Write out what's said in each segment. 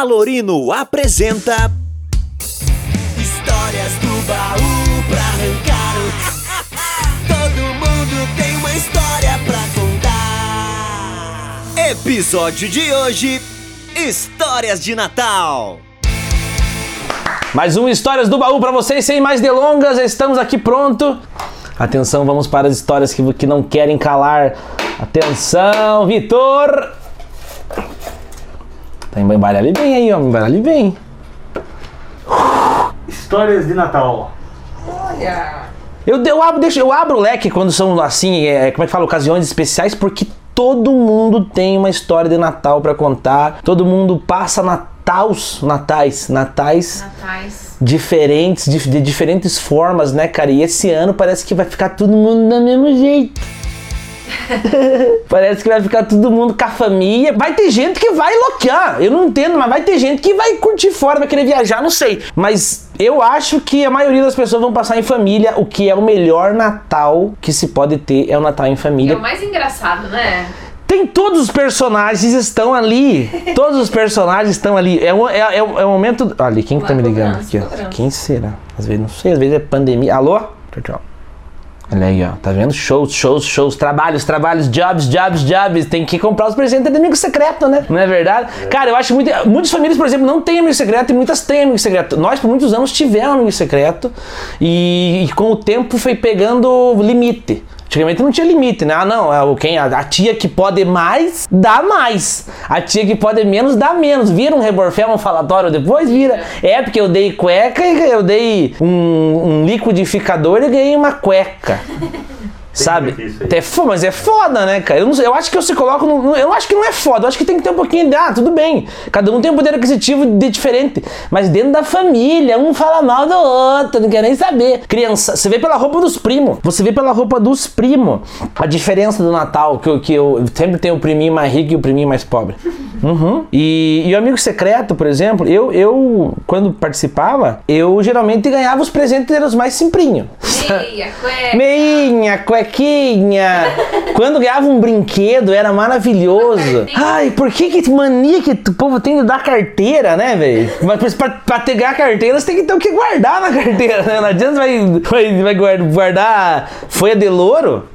Alorino apresenta Histórias do baú pra arrancar. Todo mundo tem uma história pra contar. episódio de hoje: Histórias de Natal. Mais um Histórias do Baú pra vocês, sem mais delongas, estamos aqui pronto. Atenção, vamos para as histórias que, que não querem calar. Atenção, Vitor! Tá embaralhe bem aí, ó, embaralhe bem. Histórias de Natal. Eu, eu, abro, deixa, eu abro o leque quando são assim, é, como é que fala, ocasiões especiais, porque todo mundo tem uma história de Natal pra contar. Todo mundo passa Natals, natais, natais Natais. diferentes, de, de diferentes formas, né, cara? E esse ano parece que vai ficar todo mundo do mesmo jeito. parece que vai ficar todo mundo com a família. Vai ter gente que vai loquear, eu não entendo, mas vai ter gente que vai curtir fora, vai querer viajar, não sei. Mas eu acho que a maioria das pessoas vão passar em família. O que é o melhor Natal que se pode ter é o Natal em É família. o mais engraçado, né? Tem todos os personagens estão ali. Todos os personagens estão ali. É um, é, é, é um momento. Olha, quem que tá me ligando aqui? ó? Quem será? Às vezes não sei, às vezes é pandemia. Alô? Tchau, tchau. Olha aí, ó. Tá vendo? Shows, shows, shows, trabalhos, trabalhos, jobs, jobs, jobs. Tem que comprar os presentes de amigo secreto, né? Não é verdade? Cara, eu acho muito. Muitas famílias, por exemplo, não têm amigo secreto e muitas têm amigo secreto. Nós, por muitos anos, tivemos amigo secreto e, e com o tempo foi pegando limite. Antigamente não tinha limite, né? Ah, não, é o quem, a, tia que pode mais, dá mais. A tia que pode menos, dá menos. Vira um reborfé, um falatório depois? Vira. É, porque eu dei cueca e eu dei um, um liquidificador e ganhei uma cueca. Sabe? É fo- mas é foda, né, cara? Eu, não sei, eu acho que eu se coloco. No, eu acho que não é foda. Eu acho que tem que ter um pouquinho de. Ah, tudo bem. Cada um tem um poder aquisitivo de diferente. Mas dentro da família, um fala mal do outro, não quer nem saber. Criança, você vê pela roupa dos primos. Você vê pela roupa dos primos. A diferença do Natal, que, eu- que eu sempre tenho o priminho mais rico e o priminho mais pobre. Uhum. E, e o amigo secreto, por exemplo, eu, eu, quando participava, eu geralmente ganhava os presentes dos mais simprinhos. Meia, cueca. Meinha, cuequinha. Quando ganhava um brinquedo, era maravilhoso. Ai, por que que mania que o povo tem de dar carteira, né, velho? Mas pra, pra pegar a carteira, você tem que ter o que guardar na carteira, né? Não adianta vai, vai, vai guar- guardar folha de louro.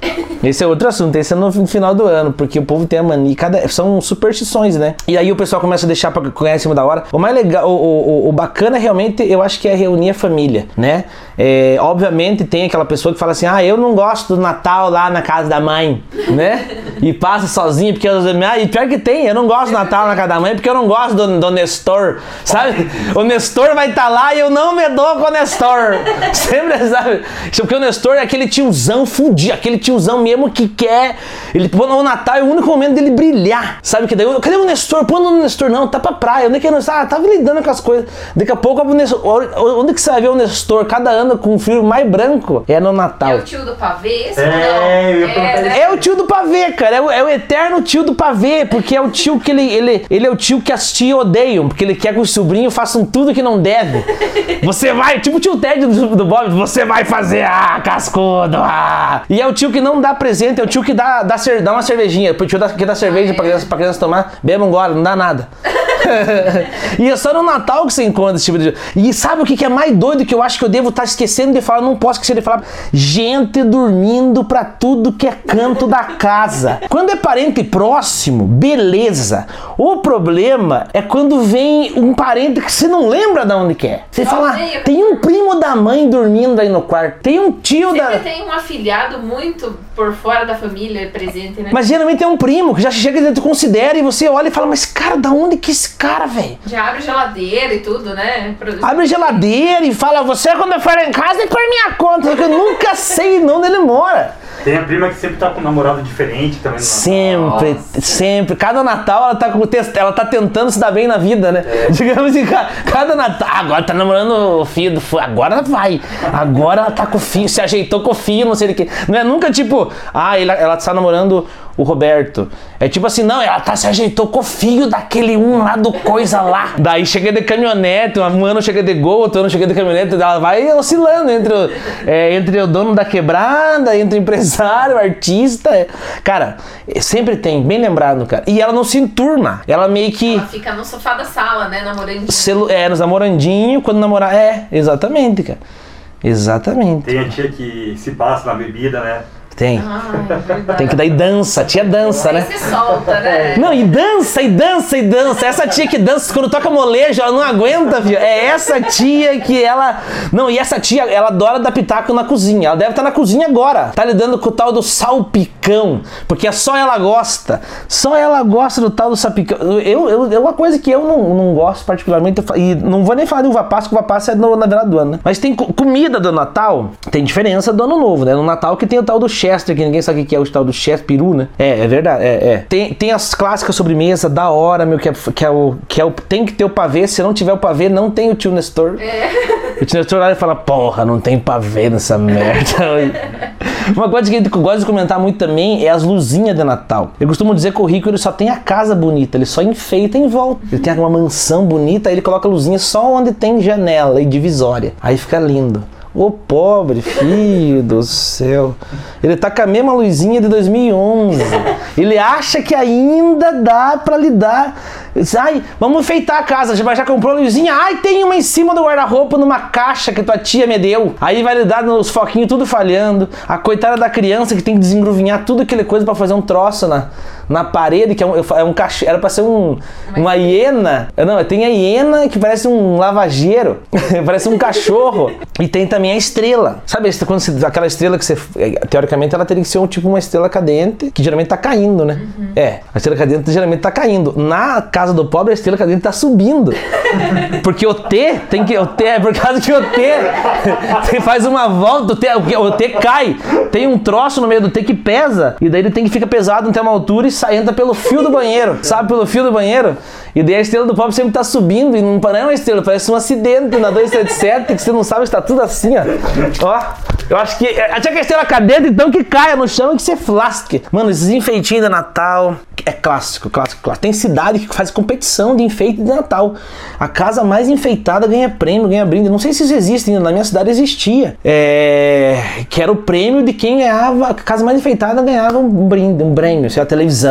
Esse é outro assunto, esse é no final do ano, porque o povo tem a mania, cada, são superstições, né? E aí o pessoal começa a deixar pra ganhar em cima da hora. O mais legal, o, o, o- o bacana realmente, eu acho que é reunir a família, né? É, obviamente tem aquela pessoa que fala assim, ah, eu não gosto do Natal lá na casa da mãe, né? E passa sozinho, porque eu, ah, e pior que tem, eu não gosto do Natal na casa da mãe, porque eu não gosto do, do Nestor, sabe? O Nestor vai estar lá e eu não me dou com o Nestor. Sempre, sabe? Porque o Nestor é aquele tiozão fudido, aquele tiozão mesmo que quer. Ele, o Natal é o único momento dele brilhar. Sabe que daí, eu- cadê o Nestor? Pô, não, o Nestor não, tá pra praia. Onde é que é o Nestor? Ah, tava lidando com as coisas. Daqui a pouco, o Nestor, onde que você vai ver o Nestor cada ano com um fio mais branco? É no Natal. É o tio do pavê, esse É, eu né? É o tio do pavê, cara. É o, é o eterno tio do pavê, porque é o tio que ele, ele, ele é o tio que as tias odeiam, porque ele quer que os sobrinhos façam tudo que não deve. Você vai, tipo o tio Ted do, do Bob, você vai fazer, ah, cascudo, ah. E é o tio que não dá presente, é o tio que dá, dá, dá uma cervejinha, o tio dá, que dá cerveja pra criança, pra criança tomar, bebam agora, não dá nada. e é só no Natal que você encontra esse tipo de. E sabe o que é mais doido que eu acho que eu devo estar esquecendo de falar? Não posso esquecer de falar. Gente dormindo pra tudo que é canto da casa. Quando é parente próximo, beleza. O problema é quando vem um parente que você não lembra de onde que é. Você fala, veio, tem um primo da mãe dormindo aí no quarto. Tem um tio Sempre da. tem um afilhado muito por fora da família presente, né? Mas geralmente é um primo que já chega dentro, considera e você olha e fala, mas cara, da onde que esse cara, velho? Já abre geladeira e tudo, né? Produz- Abre geladeira e fala, você quando eu for em casa é por minha conta, porque eu nunca sei onde ele mora. Tem a prima que sempre tá com um namorado diferente também no Natal. Sempre, sempre. Cada Natal ela tá, com o test- ela tá tentando se dar bem na vida, né? Digamos assim, ca- cada Natal. Agora tá namorando o filho do. Agora vai. Agora ela tá com o filho, se ajeitou com o filho, não sei o que. Não é nunca tipo, ah, ele- ela tá namorando o Roberto. É tipo assim, não, ela tá se ajeitou com o filho daquele um lá do coisa lá. Daí chega de caminhonete, um ano chega de gol, outro ano chega de caminhonete, ela vai oscilando entre o, é, entre o dono da quebrada, entre o empresário, o artista. é. Cara, sempre tem, bem lembrado, cara. E ela não se enturma. Ela meio que. Ela fica no sofá da sala, né? Namorando. Celu é, nos namorandinho, quando namorar. É, exatamente, cara. Exatamente. Tem a tia que se passa na bebida, né? Tem. Ah, é. Tem que dar e dança. Tia dança, né? solta, né? Não, e dança, e dança, e dança. Essa tia que dança, quando toca molejo, ela não aguenta, viu? É essa tia que ela. Não, e essa tia, ela adora dar pitaco na cozinha. Ela deve estar na cozinha agora. Tá lidando com o tal do salpicão. Porque só ela gosta. Só ela gosta do tal do salpicão. Eu, eu, é uma coisa que eu não, não gosto particularmente. E não vou nem falar de uva passa, que uva passa é no, na virada do ano, né? Mas tem co- comida do Natal, tem diferença do ano novo, né? No Natal que tem o tal do Chester, que ninguém sabe o que é o tal do Chester, peru, né? É, é verdade, é, é. Tem, tem as clássicas sobremesa da hora, meu, que é, que é o. Que é o tem que ter o pavê. Se não tiver o pavê, não tem o tio Nestor. O tio Nestor olha e fala, porra, não tem pavê nessa merda. Uma coisa que eu gosto de comentar muito também é as luzinhas de Natal. Eu costumo dizer que o rico ele só tem a casa bonita, ele só enfeita em volta. Ele tem uma mansão bonita, aí ele coloca luzinha só onde tem janela e divisória. Aí fica lindo. Ô pobre filho do céu. Ele tá com a mesma luzinha de 2011. Ele acha que ainda dá pra lidar. Ai, vamos enfeitar a casa. Já, já comprou a luzinha? Ai, tem uma em cima do guarda-roupa numa caixa que tua tia me deu. Aí vai lidar nos foquinhos tudo falhando. A coitada da criança que tem que desengruvinhar tudo aquele coisa pra fazer um troço na, na parede, que é um, é um cachorro. Era pra ser um, uma hiena. Não, tem a hiena que parece um lavageiro. parece um cachorro. E tem também a estrela. Sabe quando você- aquela estrela que você. Teoricamente ela teria que ser um tipo uma estrela cadente, que geralmente tá caindo, né? É, a estrela cadente geralmente tá caindo. Na casa do pobre, a estrela cadente tá subindo. Porque o T tem que. O T é por causa que o T tem- faz uma volta, o T, o T cai. Tem um troço no meio do T que pesa. E daí ele tem que ficar pesado até uma altura e sai, entra pelo fio do banheiro. Sabe, pelo fio do banheiro? E daí a estrela do pobre sempre tá subindo e não é uma estrela, parece um acidente na 277 que você não sabe se tá tudo assim, ó. Ó, eu acho que. Até que a estrela cadente, então que caia no chão e que você flasque. Mano, esses enfeitinhos de Natal é clássico, clássico, clássico. Tem cidade que faz competição de enfeite de Natal. A casa mais enfeitada ganha prêmio, ganha brinde. Não sei se isso existe ainda, na minha cidade existia. É. Que era o prêmio de quem ganhava. A casa mais enfeitada ganhava um brinde, um prêmio, sei lá, televisão.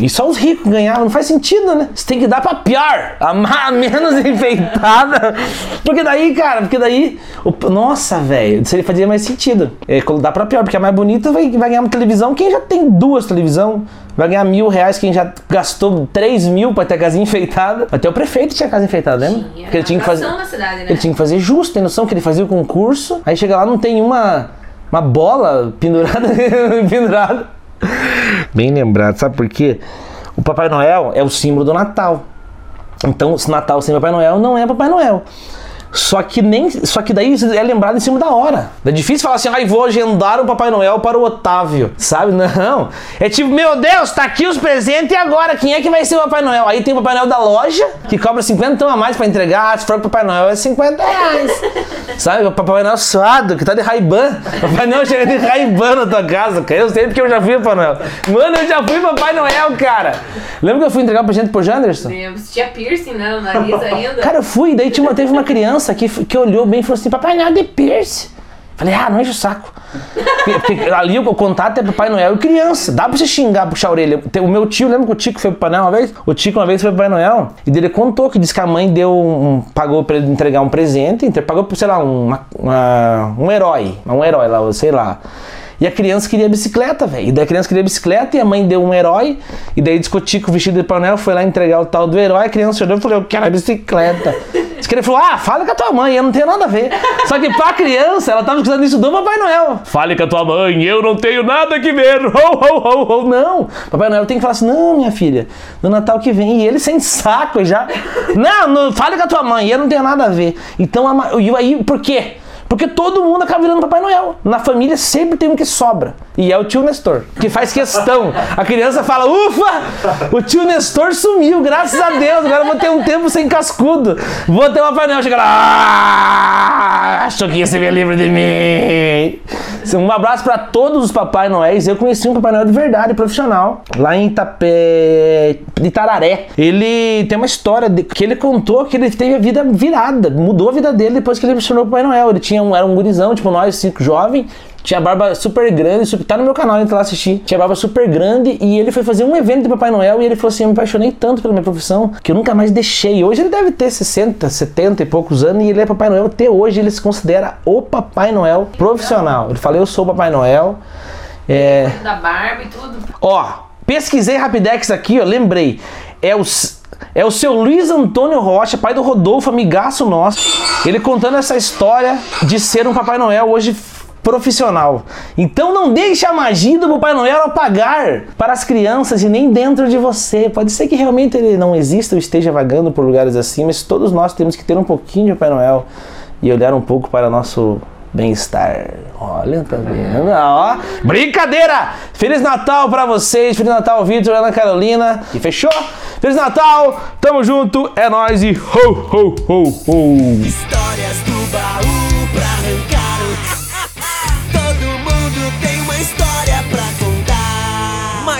E só os ricos ganhavam. Não faz sentido, né? Você tem que dar pra pior, a menos enfeitada. Porque daí, cara, porque daí. o- nossa, velho, seria fazia mais sentido. É, quando dá pra pior, porque a mais bonita vai, vai ganhar uma televisão. Quem já tem duas televisão vai ganhar mil reais. Quem já gastou três mil pra ter a casinha enfeitada. Até o prefeito tinha a casa enfeitada, lembra? Tinha. Porque ele tinha que fazer. Cidade, né? Ele tinha que fazer justo, tem noção que ele fazia o concurso. Aí chega lá, não tem uma, uma bola pendurada. pendurada. Bem lembrado, sabe por quê? O Papai Noel é o símbolo do Natal. Então, se Natal sem Papai Noel não é Papai Noel. Só que nem, só que daí é lembrado em cima da hora. É difícil falar assim, ai, vou agendar o Papai Noel para o Otávio, sabe? Não. É tipo, meu Deus, tá aqui os presentes e agora quem é que vai ser o Papai Noel? Aí tem o Papai Noel da loja, que cobra 50 a mais para entregar. Ah, se for o Papai Noel é 50 reais. Sabe? O Papai Noel suado, que tá de Ray-Ban. Papai Noel chega de Ray-Ban na tua casa, cara. Eu sei porque eu já fui Papai Noel. Mano, eu já fui Papai Noel, cara. Lembra que eu fui entregar o presente pro Janderson? Você tinha piercing, né, no nariz ainda. Cara, eu fui, daí tinha uma, teve uma criança que, que olhou bem e falou assim: Papai Noel de Pierce. Falei, ah, não enche o saco. Porque, ali o contato é Papai Noel e criança. Dá pra você xingar, puxar a orelha. O meu tio, lembra que o Tico foi pro Papai Noel uma vez? O Tico uma vez foi pro Papai Noel e dele contou que disse que a mãe deu um, pagou pra ele entregar um presente, pagou por, sei lá, uma, uma- um herói. Um herói lá, sei lá. E a criança queria bicicleta, velho. E daí a criança queria bicicleta e a mãe deu um herói. E daí discutiu com o vestido de Papai Noel, foi lá entregar o tal do herói. A criança olhou e falou: Eu quero a bicicleta. Diz que ele falou: Ah, fala com a tua mãe, eu não tenho nada a ver. Só que pra criança, ela tava escutando isso do Papai Noel. Fale com a tua mãe, eu não tenho nada que ver. Ho, ho, ho, ho. Não. Papai Noel tem que falar assim: Não, minha filha, no Natal que vem. E ele sem saco já. Não, não fale com a tua mãe, eu não tenho nada a ver. Então, e aí, por quê? Porque todo mundo acaba virando Papai Noel. Na família sempre tem um que sobra. E é o tio Nestor, que faz questão. A criança fala, ufa, o tio Nestor sumiu, graças a Deus. Agora vou ter um tempo sem cascudo. Vou ter uma painel. Chega lá, ah, achou que ia ser livre de mim. Um abraço para todos os Papai Noéis. Eu conheci um Papai Noel de verdade, profissional, lá em Itapé, Itararé. Ele tem uma história de, que ele contou que ele teve a vida virada, mudou a vida dele depois que ele se tornou Papai Noel. Ele tinha um, era um gurizão, tipo nós, cinco jovem, tinha barba super grande, super, tá no meu canal, entra lá assistir. Tinha barba super grande e ele foi fazer um evento de Papai Noel e ele falou assim: Eu me apaixonei tanto pela minha profissão que eu nunca mais deixei. Hoje ele deve ter 60, 70 e poucos anos e ele é Papai Noel. Até hoje ele se considera o Papai Noel profissional. Ele fala: Eu sou o Papai Noel. É... Da barba e tudo. Ó, pesquisei Rapidex aqui, ó, lembrei. É o. É o seu Luiz Antônio Rocha, pai do Rodolfo, amigaço nosso. Ele contando essa história de ser um Papai Noel hoje profissional. Então não deixe a magia do Papai Noel apagar para as crianças e nem dentro de você. Pode ser que realmente ele não exista ou esteja vagando por lugares assim, mas todos nós temos que ter um pouquinho de Papai Noel e olhar um pouco para nosso bem-estar. Olha, tá vendo? Ó, brincadeira! Feliz Natal para vocês, Feliz Natal, Vitor, Ana Carolina. E fechou? Feliz Natal, tamo junto, é nóis e ho, ho, ho, ho! Histórias do baú pra arrancar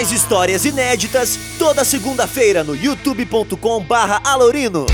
Mais histórias inéditas toda segunda-feira no youtube.com/alorino.